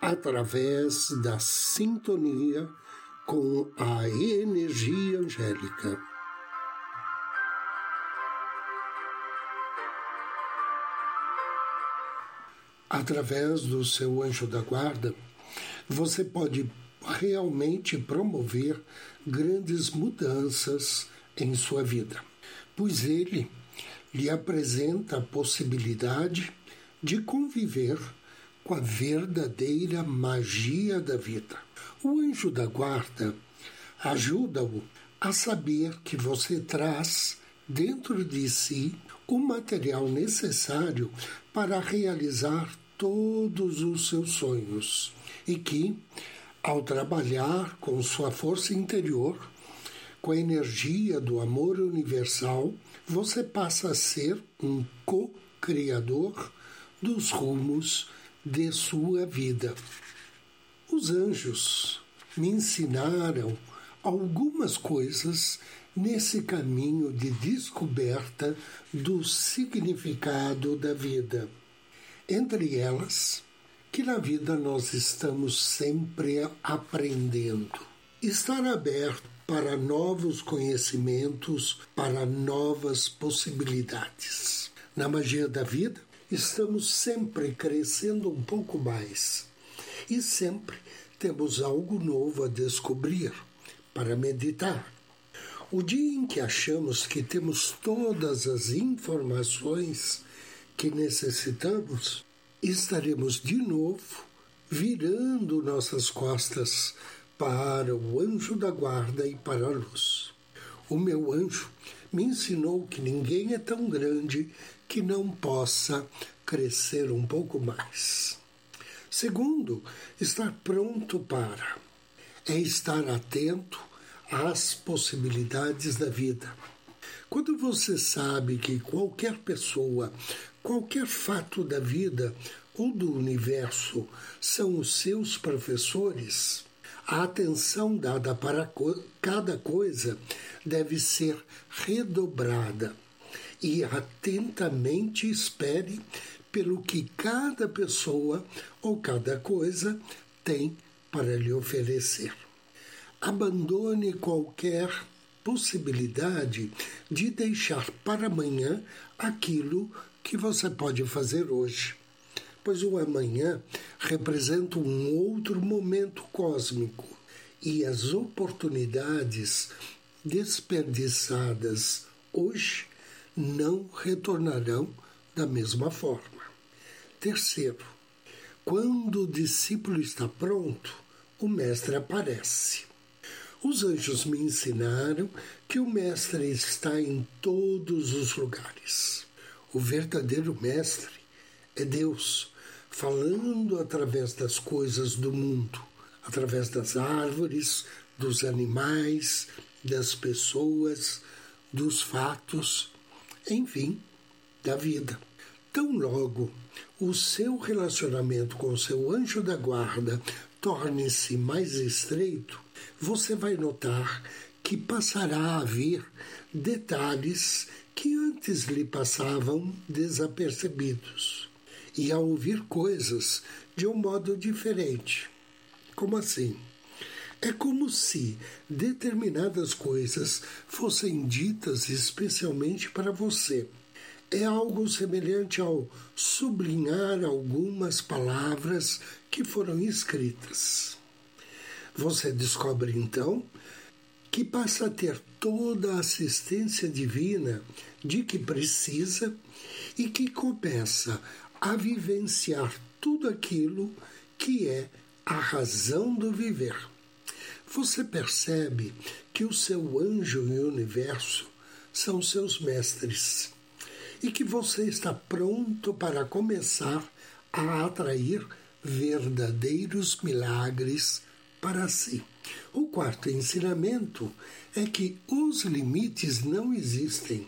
através da sintonia com a energia angélica. Através do seu anjo da guarda, você pode realmente promover grandes mudanças em sua vida, pois ele lhe apresenta a possibilidade de conviver com a verdadeira magia da vida. O anjo da guarda ajuda-o a saber que você traz dentro de si o material necessário para realizar todos os seus sonhos e que, ao trabalhar com sua força interior, com a energia do amor universal, você passa a ser um co-criador dos rumos de sua vida. Os anjos me ensinaram algumas coisas nesse caminho de descoberta do significado da vida. Entre elas, que na vida nós estamos sempre aprendendo. Estar aberto para novos conhecimentos, para novas possibilidades. Na magia da vida, estamos sempre crescendo um pouco mais e sempre temos algo novo a descobrir para meditar. O dia em que achamos que temos todas as informações que necessitamos, estaremos de novo virando nossas costas para o anjo da guarda e para a luz. O meu anjo me ensinou que ninguém é tão grande que não possa crescer um pouco mais. Segundo, estar pronto para é estar atento às possibilidades da vida. Quando você sabe que qualquer pessoa, qualquer fato da vida ou do universo são os seus professores, a atenção dada para cada coisa deve ser redobrada e atentamente espere pelo que cada pessoa ou cada coisa tem para lhe oferecer. Abandone qualquer possibilidade de deixar para amanhã aquilo que você pode fazer hoje, pois o amanhã representa um outro momento cósmico e as oportunidades desperdiçadas hoje não retornarão da mesma forma. Terceiro, quando o discípulo está pronto, o mestre aparece. Os anjos me ensinaram que o mestre está em todos os lugares. O verdadeiro mestre é Deus, falando através das coisas do mundo, através das árvores, dos animais, das pessoas, dos fatos enfim, da vida. Tão logo o seu relacionamento com o seu anjo da guarda torne-se mais estreito, você vai notar que passará a haver detalhes que antes lhe passavam desapercebidos e a ouvir coisas de um modo diferente. Como assim? É como se determinadas coisas fossem ditas especialmente para você. É algo semelhante ao sublinhar algumas palavras que foram escritas. Você descobre então que passa a ter toda a assistência divina de que precisa e que começa a vivenciar tudo aquilo que é a razão do viver você percebe que o seu anjo e o universo são seus mestres e que você está pronto para começar a atrair verdadeiros milagres para si. O quarto ensinamento é que os limites não existem.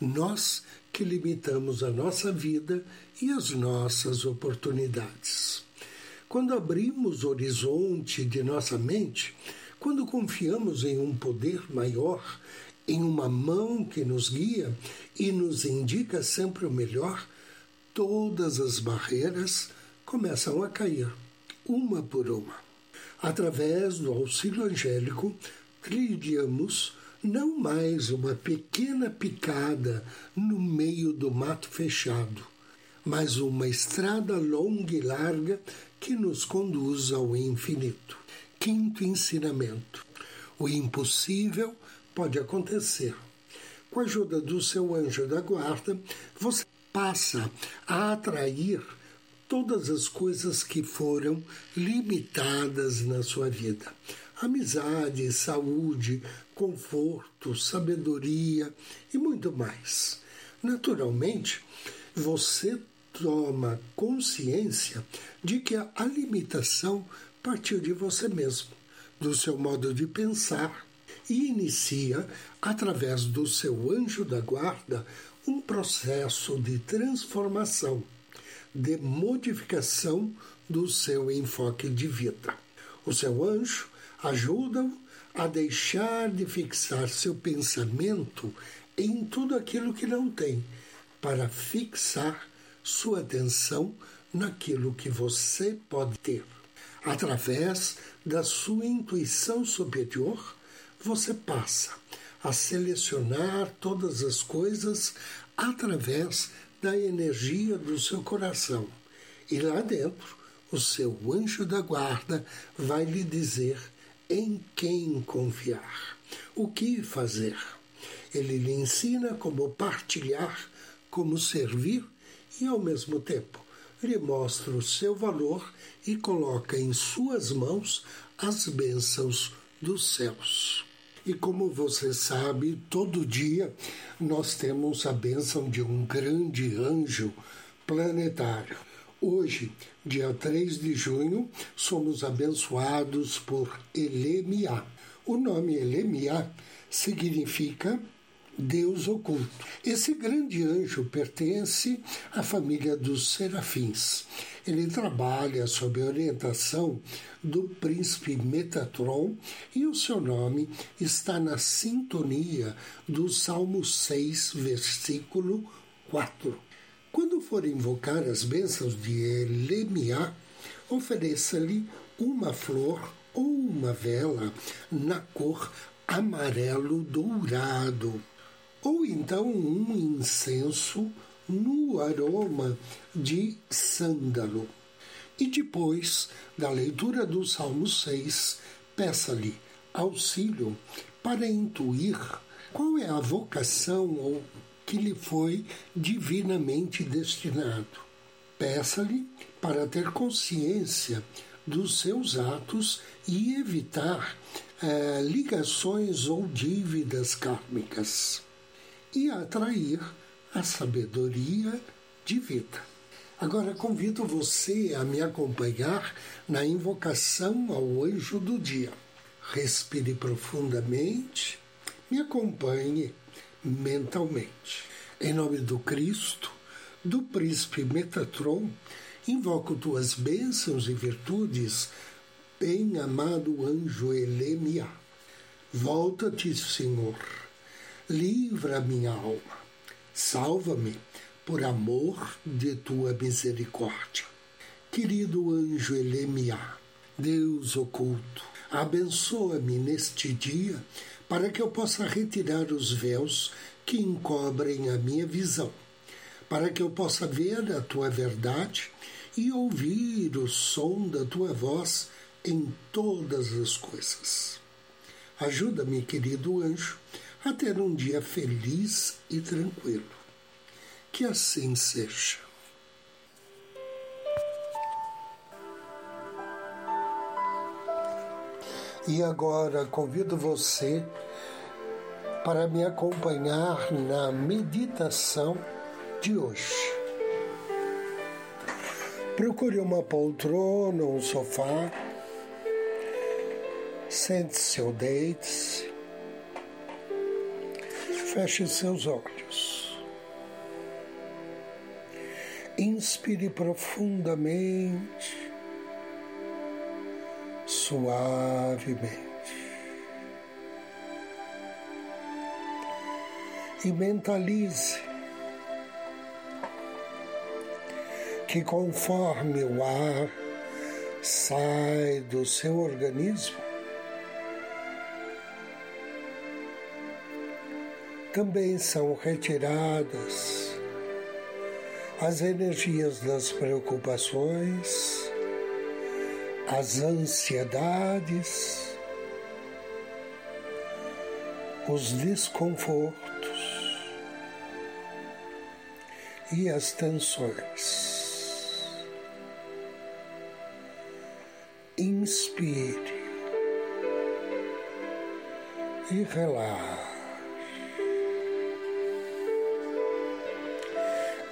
Nós que limitamos a nossa vida e as nossas oportunidades. Quando abrimos o horizonte de nossa mente, quando confiamos em um poder maior, em uma mão que nos guia e nos indica sempre o melhor, todas as barreiras começam a cair, uma por uma. Através do auxílio angélico, trilhamos não mais uma pequena picada no meio do mato fechado, mas uma estrada longa e larga que nos conduz ao infinito. Quinto ensinamento: o impossível pode acontecer. Com a ajuda do seu anjo da guarda, você passa a atrair todas as coisas que foram limitadas na sua vida. Amizade, saúde, conforto, sabedoria e muito mais. Naturalmente, você toma consciência de que a limitação partiu de você mesmo, do seu modo de pensar, e inicia, através do seu anjo da guarda, um processo de transformação de modificação do seu enfoque de vida. O seu anjo ajuda-o a deixar de fixar seu pensamento em tudo aquilo que não tem, para fixar sua atenção naquilo que você pode ter. Através da sua intuição superior, você passa a selecionar todas as coisas através da energia do seu coração. E lá dentro, o seu anjo da guarda vai lhe dizer em quem confiar, o que fazer. Ele lhe ensina como partilhar, como servir e, ao mesmo tempo, lhe mostra o seu valor e coloca em suas mãos as bênçãos dos céus. E como você sabe, todo dia nós temos a bênção de um grande anjo planetário. Hoje, dia 3 de junho, somos abençoados por Elemiá. O nome Elemiá significa Deus oculto. Esse grande anjo pertence à família dos serafins. Ele trabalha sob a orientação do príncipe Metatron e o seu nome está na sintonia do Salmo 6, versículo 4. Quando for invocar as bênçãos de Elemiá, ofereça-lhe uma flor ou uma vela na cor amarelo dourado ou então um incenso no aroma de sândalo. E depois da leitura do Salmo 6, peça-lhe auxílio para intuir qual é a vocação que lhe foi divinamente destinado. Peça-lhe para ter consciência dos seus atos e evitar eh, ligações ou dívidas kármicas e atrair a sabedoria de vida. Agora convido você a me acompanhar na invocação ao anjo do dia. Respire profundamente, me acompanhe mentalmente. Em nome do Cristo, do príncipe Metatron, invoco tuas bênçãos e virtudes, bem amado anjo Elemia. Volta-te, Senhor livra minha alma, salva-me por amor de tua misericórdia. Querido anjo Elemiá, Deus oculto, abençoa-me neste dia para que eu possa retirar os véus que encobrem a minha visão, para que eu possa ver a tua verdade e ouvir o som da tua voz em todas as coisas. Ajuda-me, querido anjo, a ter um dia feliz e tranquilo. Que assim seja. E agora convido você para me acompanhar na meditação de hoje. Procure uma poltrona um sofá Sente-se ou deite-se. Feche seus olhos. Inspire profundamente, suavemente. E mentalize que conforme o ar sai do seu organismo, também são retiradas as energias das preocupações, as ansiedades, os desconfortos e as tensões. Inspire e relaxe.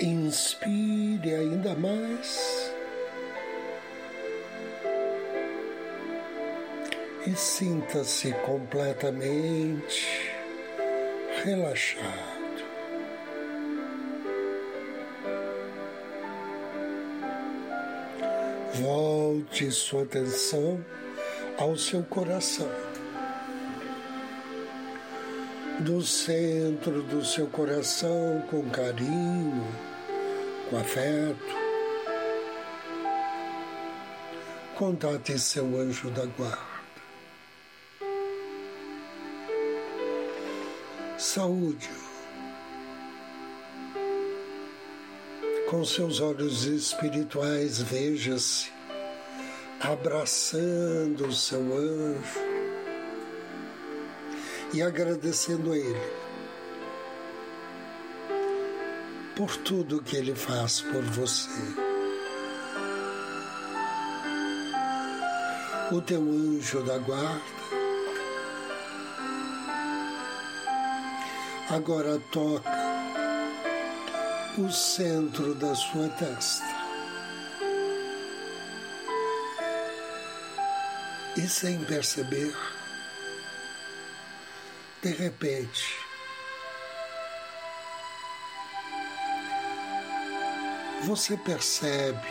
Inspire ainda mais. E sinta-se completamente relaxado. Volte sua atenção ao seu coração do centro do seu coração com carinho, com afeto. Contate seu anjo da guarda. Saúde-o. Com seus olhos espirituais, veja-se abraçando o seu anjo e agradecendo a Ele por tudo que Ele faz por você. O teu anjo da guarda agora toca o centro da sua testa. E sem perceber, de repente, você percebe,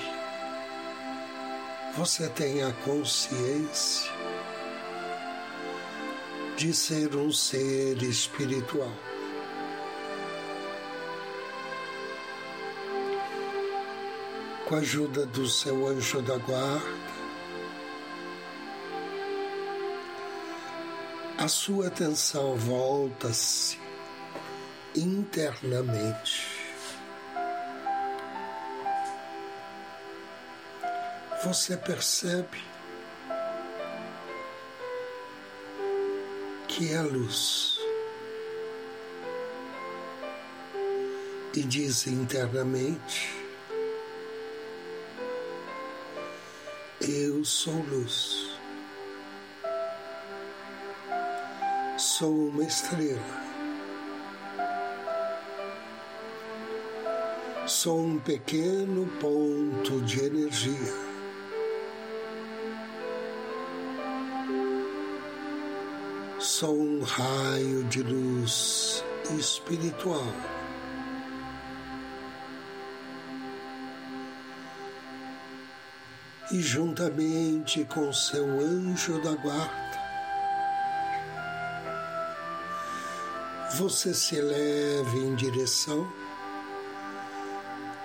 você tem a consciência de ser um ser espiritual. Com a ajuda do seu anjo da guarda, a sua atenção volta-se internamente. Você percebe que é luz e diz internamente: Eu sou luz. sou uma estrela. Sou um pequeno ponto de energia. Sou um raio de luz espiritual. E juntamente com seu anjo da guarda, você se eleve em direção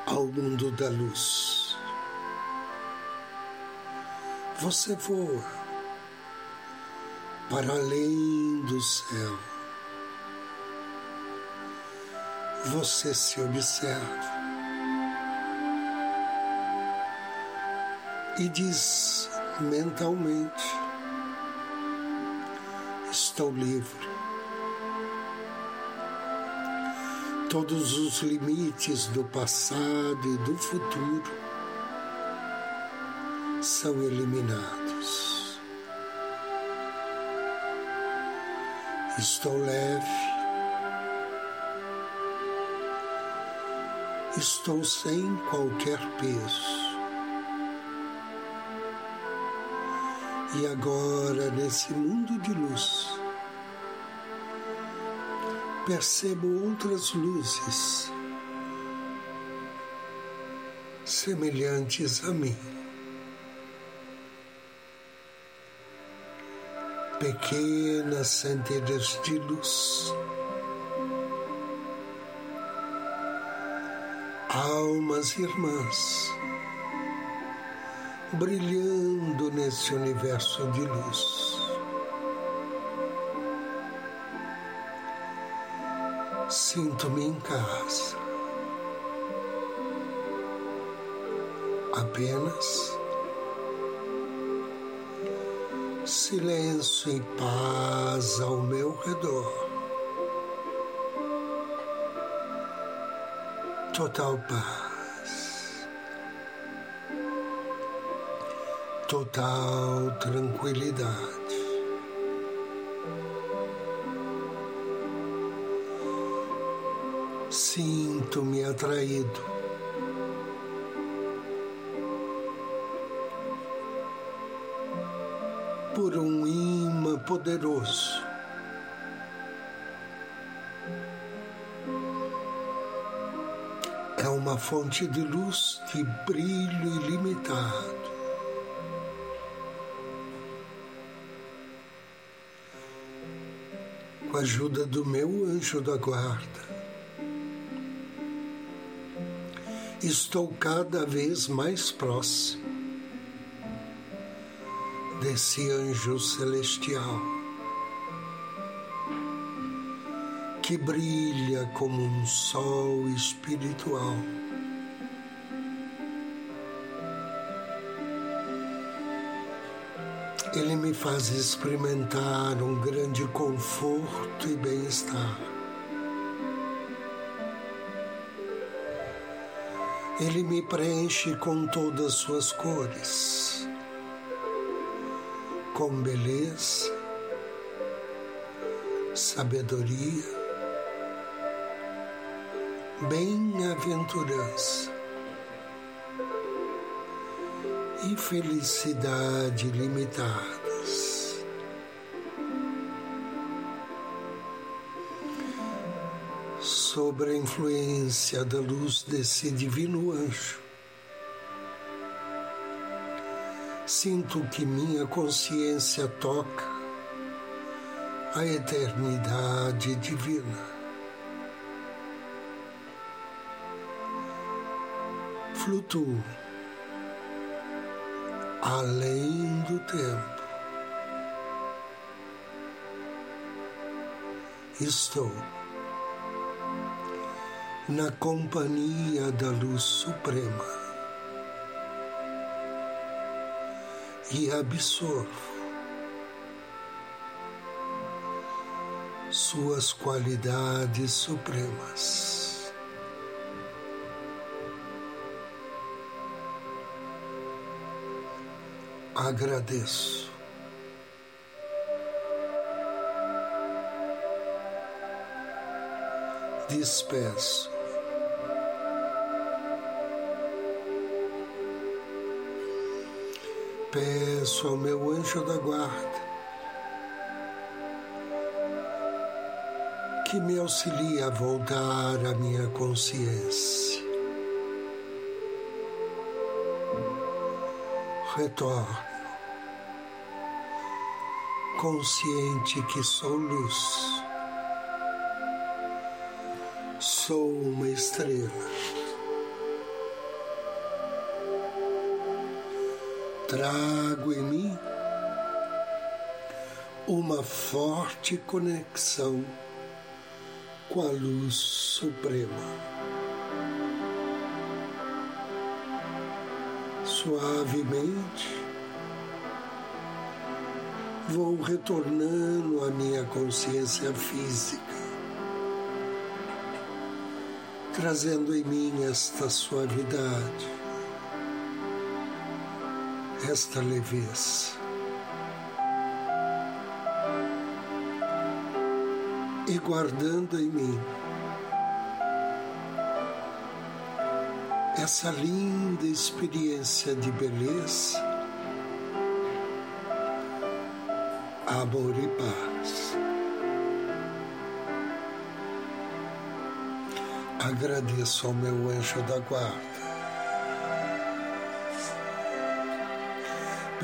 ao mundo da luz. Você voa para além do céu. Você se observa e diz mentalmente: Estou livre. todos os limites do passado e do futuro são eliminados. Estou leve, estou sem qualquer peso. E agora, nesse mundo de luz, percebo outras luzes semelhantes a mim. Pequenas centelhas de luz, almas irmãs, brilhando nesse universo de luz. Sinto-me em casa. Apenas silêncio e paz ao meu redor. Total paz. Total tranquilidade. Sinto-me atraído. Por um imã poderoso. É uma fonte de luz de brilho ilimitado. Com a ajuda do meu anjo da guarda, estou cada vez mais próximo desse anjo celestial que brilha como um sol espiritual. Ele me faz experimentar um grande conforto e bem-estar. Ele me preenche com todas suas cores, com beleza, sabedoria, bem-aventurança e felicidade limitadas. Sobre a influência da luz desse divino anjo, sinto que minha consciência toca a eternidade divina. Flutuo além do tempo. Estou na companhia da luz suprema e absorvo suas qualidades supremas. agradeço. Despeço. Peço ao meu anjo da guarda que me auxilie a voltar à minha consciência. retorno, consciente que sou luz, sou uma estrela. Trago em mim uma forte conexão com a luz suprema. suavemente, vou retornando à minha consciência física, trazendo em mim esta suavidade, esta leveza. E guardando em mim essa linda experiência de beleza amor e paz. Agradeço ao meu anjo da guarda.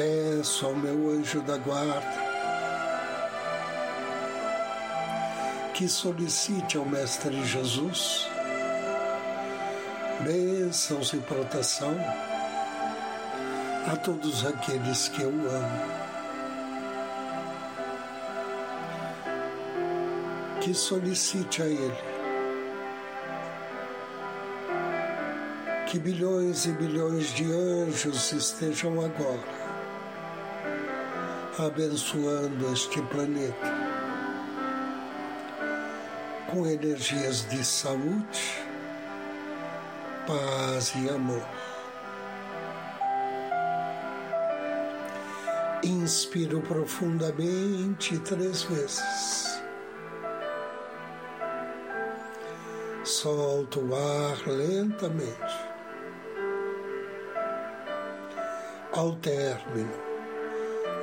Peço ao meu anjo da guarda que solicite ao Mestre Jesus bênçãos e proteção a todos aqueles que eu amo. Que solicite a Ele que bilhões e bilhões de anjos estejam agora abençoando este planeta com energias de saúde, paz e amor. Inspiro profundamente três vezes. Solto o ar lentamente. Ao término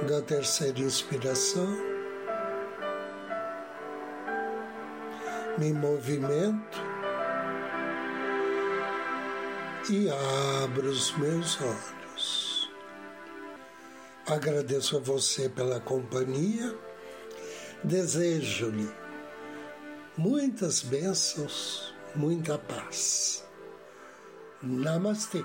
da terceira inspiração, me movimento e abro os meus olhos. Agradeço a você pela companhia, desejo-lhe muitas bênçãos, muita paz. Namastê.